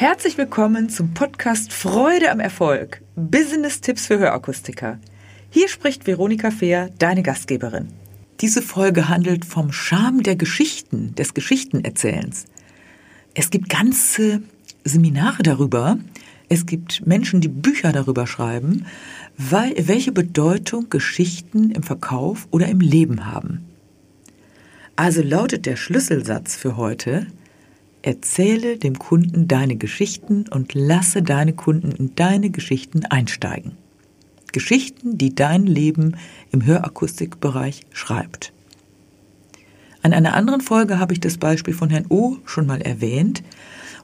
Herzlich willkommen zum Podcast Freude am Erfolg. Business-Tipps für Hörakustiker. Hier spricht Veronika Fehr, deine Gastgeberin. Diese Folge handelt vom Charme der Geschichten, des Geschichtenerzählens. Es gibt ganze Seminare darüber. Es gibt Menschen, die Bücher darüber schreiben, weil, welche Bedeutung Geschichten im Verkauf oder im Leben haben. Also lautet der Schlüsselsatz für heute, Erzähle dem Kunden deine Geschichten und lasse deine Kunden in deine Geschichten einsteigen. Geschichten, die dein Leben im Hörakustikbereich schreibt. An einer anderen Folge habe ich das Beispiel von Herrn O schon mal erwähnt.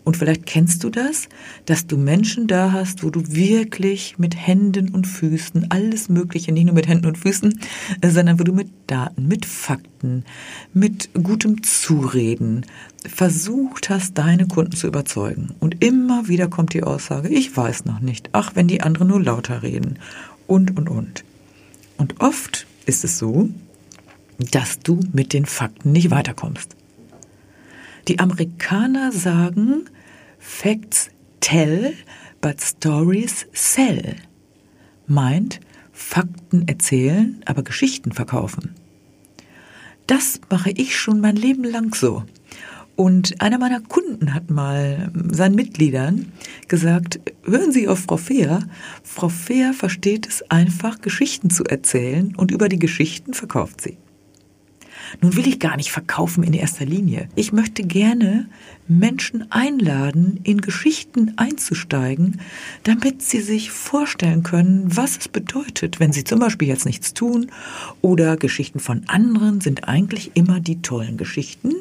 Und vielleicht kennst du das, dass du Menschen da hast, wo du wirklich mit Händen und Füßen alles Mögliche, nicht nur mit Händen und Füßen, sondern wo du mit Daten, mit Fakten, mit gutem Zureden versucht hast, deine Kunden zu überzeugen. Und immer wieder kommt die Aussage, ich weiß noch nicht, ach, wenn die anderen nur lauter reden und, und, und. Und oft ist es so, dass du mit den Fakten nicht weiterkommst. Die Amerikaner sagen, Facts tell, but stories sell. Meint, Fakten erzählen, aber Geschichten verkaufen. Das mache ich schon mein Leben lang so. Und einer meiner Kunden hat mal seinen Mitgliedern gesagt, hören Sie auf Frau Fehr. Frau Fehr versteht es einfach, Geschichten zu erzählen und über die Geschichten verkauft sie. Nun will ich gar nicht verkaufen in erster Linie. Ich möchte gerne Menschen einladen, in Geschichten einzusteigen, damit sie sich vorstellen können, was es bedeutet, wenn sie zum Beispiel jetzt nichts tun oder Geschichten von anderen sind eigentlich immer die tollen Geschichten,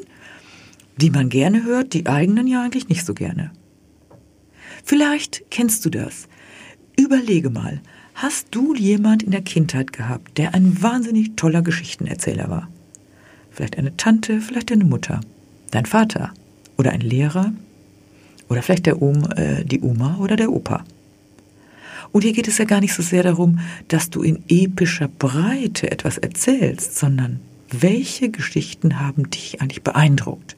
die man gerne hört, die eigenen ja eigentlich nicht so gerne. Vielleicht kennst du das. Überlege mal, hast du jemand in der Kindheit gehabt, der ein wahnsinnig toller Geschichtenerzähler war? Vielleicht eine Tante, vielleicht eine Mutter, dein Vater oder ein Lehrer oder vielleicht der Oma, äh, die Oma oder der Opa. Und hier geht es ja gar nicht so sehr darum, dass du in epischer Breite etwas erzählst, sondern welche Geschichten haben dich eigentlich beeindruckt?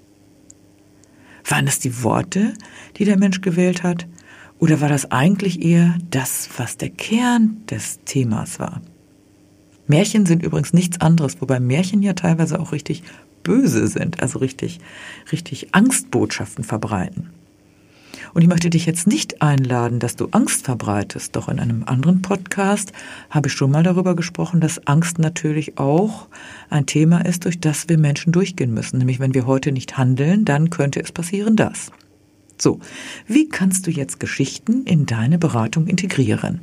Waren es die Worte, die der Mensch gewählt hat? Oder war das eigentlich eher das, was der Kern des Themas war? Märchen sind übrigens nichts anderes, wobei Märchen ja teilweise auch richtig böse sind, also richtig, richtig Angstbotschaften verbreiten. Und ich möchte dich jetzt nicht einladen, dass du Angst verbreitest. Doch in einem anderen Podcast habe ich schon mal darüber gesprochen, dass Angst natürlich auch ein Thema ist, durch das wir Menschen durchgehen müssen. Nämlich wenn wir heute nicht handeln, dann könnte es passieren das. So, wie kannst du jetzt Geschichten in deine Beratung integrieren?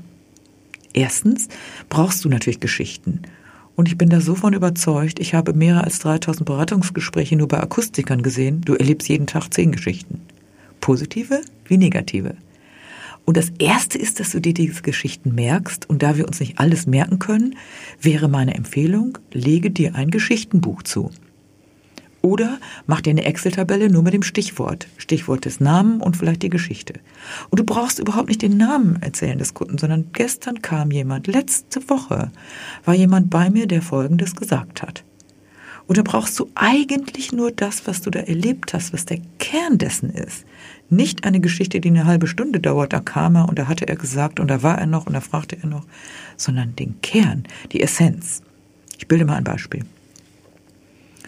Erstens brauchst du natürlich Geschichten. Und ich bin da so von überzeugt, ich habe mehr als 3000 Beratungsgespräche nur bei Akustikern gesehen. Du erlebst jeden Tag zehn Geschichten. Positive wie negative. Und das erste ist, dass du dir diese Geschichten merkst. Und da wir uns nicht alles merken können, wäre meine Empfehlung, lege dir ein Geschichtenbuch zu. Oder mach dir eine Excel-Tabelle nur mit dem Stichwort. Stichwort des Namen und vielleicht die Geschichte. Und du brauchst überhaupt nicht den Namen erzählen des Kunden, sondern gestern kam jemand, letzte Woche war jemand bei mir, der Folgendes gesagt hat. Und da brauchst du eigentlich nur das, was du da erlebt hast, was der Kern dessen ist. Nicht eine Geschichte, die eine halbe Stunde dauert, da kam er und da hatte er gesagt und da war er noch und da fragte er noch, sondern den Kern, die Essenz. Ich bilde mal ein Beispiel.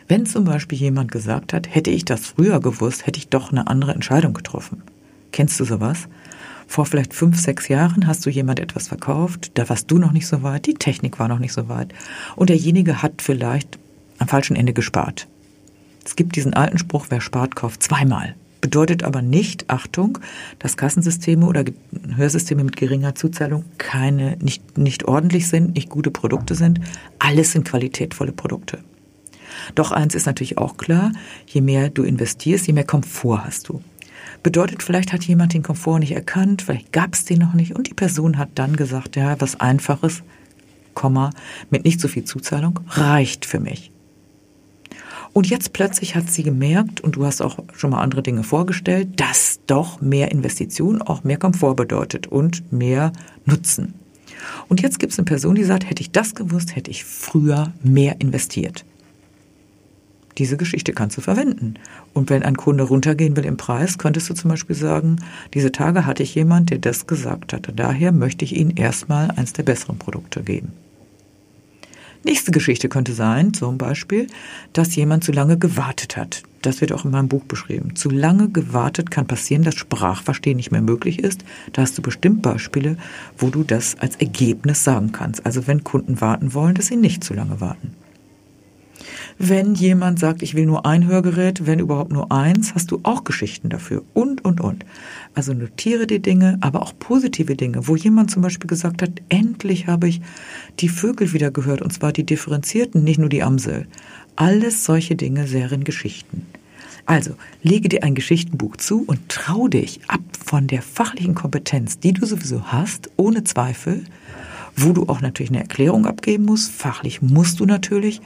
Wenn zum Beispiel jemand gesagt hat, hätte ich das früher gewusst, hätte ich doch eine andere Entscheidung getroffen. Kennst du sowas? Vor vielleicht fünf, sechs Jahren hast du jemand etwas verkauft, da warst du noch nicht so weit, die Technik war noch nicht so weit und derjenige hat vielleicht am falschen Ende gespart. Es gibt diesen alten Spruch, wer spart, kauft zweimal. Bedeutet aber nicht, Achtung, dass Kassensysteme oder Hörsysteme mit geringer Zuzahlung keine, nicht, nicht ordentlich sind, nicht gute Produkte sind. Alles sind qualitätvolle Produkte. Doch eins ist natürlich auch klar, je mehr du investierst, je mehr Komfort hast du. Bedeutet, vielleicht hat jemand den Komfort nicht erkannt, vielleicht gab es den noch nicht und die Person hat dann gesagt, ja, was Einfaches, Komma, mit nicht so viel Zuzahlung, reicht für mich. Und jetzt plötzlich hat sie gemerkt, und du hast auch schon mal andere Dinge vorgestellt, dass doch mehr Investition auch mehr Komfort bedeutet und mehr Nutzen. Und jetzt gibt es eine Person, die sagt, hätte ich das gewusst, hätte ich früher mehr investiert. Diese Geschichte kannst du verwenden. Und wenn ein Kunde runtergehen will im Preis, könntest du zum Beispiel sagen, diese Tage hatte ich jemand, der das gesagt hatte. Daher möchte ich Ihnen erstmal eins der besseren Produkte geben. Nächste Geschichte könnte sein, zum Beispiel, dass jemand zu lange gewartet hat. Das wird auch in meinem Buch beschrieben. Zu lange gewartet kann passieren, dass Sprachverstehen nicht mehr möglich ist. Da hast du bestimmt Beispiele, wo du das als Ergebnis sagen kannst. Also wenn Kunden warten wollen, dass sie nicht zu lange warten. Wenn jemand sagt, ich will nur ein Hörgerät, wenn überhaupt nur eins, hast du auch Geschichten dafür. Und, und, und. Also notiere die Dinge, aber auch positive Dinge, wo jemand zum Beispiel gesagt hat, endlich habe ich die Vögel wieder gehört, und zwar die differenzierten, nicht nur die Amsel. Alles solche Dinge wären Geschichten. Also, lege dir ein Geschichtenbuch zu und trau dich ab von der fachlichen Kompetenz, die du sowieso hast, ohne Zweifel, wo du auch natürlich eine Erklärung abgeben musst. Fachlich musst du natürlich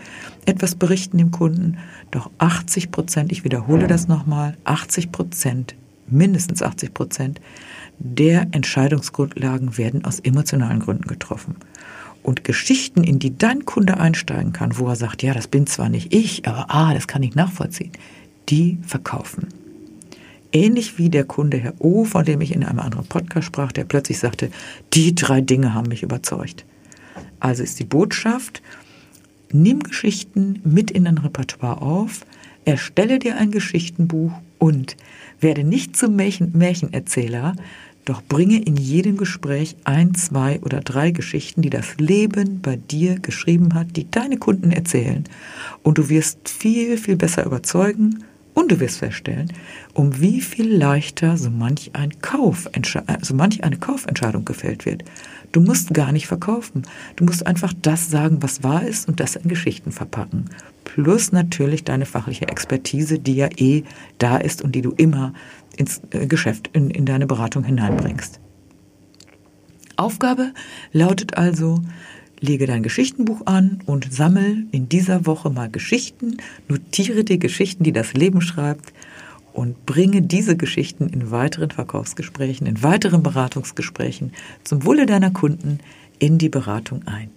etwas berichten dem Kunden. Doch 80 Prozent, ich wiederhole das nochmal, 80 Prozent, mindestens 80 Prozent der Entscheidungsgrundlagen werden aus emotionalen Gründen getroffen. Und Geschichten, in die dein Kunde einsteigen kann, wo er sagt, ja, das bin zwar nicht ich, aber ah, das kann ich nachvollziehen, die verkaufen. Ähnlich wie der Kunde Herr O, von dem ich in einem anderen Podcast sprach, der plötzlich sagte, die drei Dinge haben mich überzeugt. Also ist die Botschaft, nimm Geschichten mit in dein Repertoire auf, erstelle dir ein Geschichtenbuch und werde nicht zum Märchen Märchenerzähler, doch bringe in jedem Gespräch ein, zwei oder drei Geschichten, die das Leben bei dir geschrieben hat, die deine Kunden erzählen. Und du wirst viel, viel besser überzeugen und du wirst feststellen, um wie viel leichter so manch, ein Kauf, so manch eine Kaufentscheidung gefällt wird. Du musst gar nicht verkaufen. Du musst einfach das sagen, was wahr ist und das in Geschichten verpacken. Plus natürlich deine fachliche Expertise, die ja eh da ist und die du immer ins äh, Geschäft, in, in deine Beratung hineinbringst. Aufgabe lautet also, Lege dein Geschichtenbuch an und sammel in dieser Woche mal Geschichten, notiere dir Geschichten, die das Leben schreibt und bringe diese Geschichten in weiteren Verkaufsgesprächen, in weiteren Beratungsgesprächen zum Wohle deiner Kunden in die Beratung ein.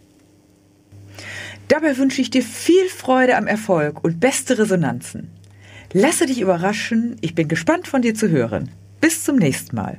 Dabei wünsche ich dir viel Freude am Erfolg und beste Resonanzen. Lasse dich überraschen, ich bin gespannt von dir zu hören. Bis zum nächsten Mal.